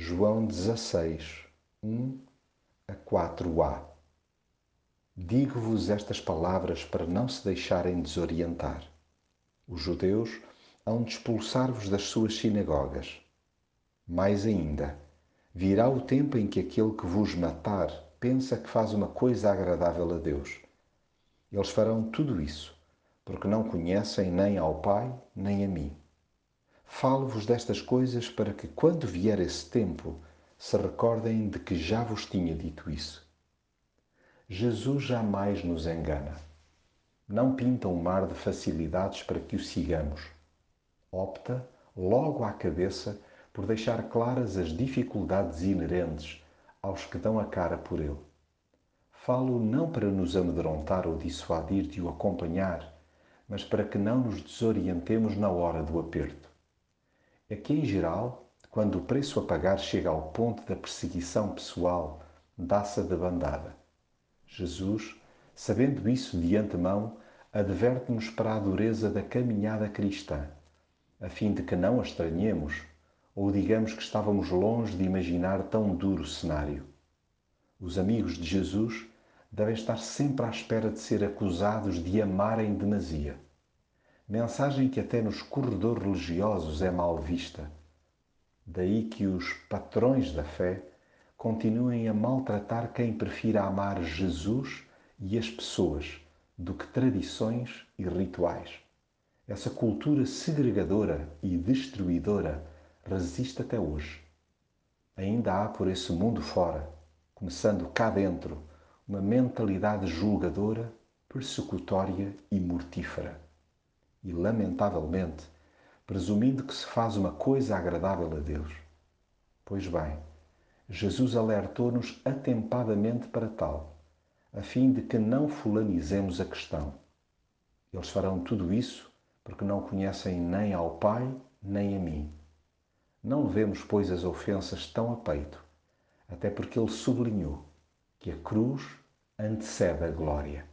João 16, 1 a 4a. Digo-vos estas palavras para não se deixarem desorientar. Os judeus hão de expulsar-vos das suas sinagogas. Mais ainda, virá o tempo em que aquele que vos matar pensa que faz uma coisa agradável a Deus. Eles farão tudo isso, porque não conhecem nem ao Pai nem a mim. Falo-vos destas coisas para que, quando vier esse tempo, se recordem de que já vos tinha dito isso. Jesus jamais nos engana. Não pinta um mar de facilidades para que o sigamos. Opta, logo à cabeça, por deixar claras as dificuldades inerentes aos que dão a cara por ele. Falo não para nos amedrontar ou dissuadir de o acompanhar, mas para que não nos desorientemos na hora do aperto. É que, em geral, quando o preço a pagar chega ao ponto da perseguição pessoal, dá-se a bandada. Jesus, sabendo isso de antemão, adverte-nos para a dureza da caminhada cristã, a fim de que não a estranhemos ou digamos que estávamos longe de imaginar tão duro cenário. Os amigos de Jesus devem estar sempre à espera de ser acusados de amarem demasia. Mensagem que até nos corredores religiosos é mal vista. Daí que os patrões da fé continuem a maltratar quem prefira amar Jesus e as pessoas do que tradições e rituais. Essa cultura segregadora e destruidora resiste até hoje. Ainda há por esse mundo fora, começando cá dentro, uma mentalidade julgadora, persecutória e mortífera. E, lamentavelmente, presumindo que se faz uma coisa agradável a Deus. Pois bem, Jesus alertou-nos atempadamente para tal, a fim de que não fulanizemos a questão. Eles farão tudo isso porque não conhecem nem ao Pai nem a mim. Não levemos, pois, as ofensas tão a peito, até porque ele sublinhou que a cruz antecede a glória.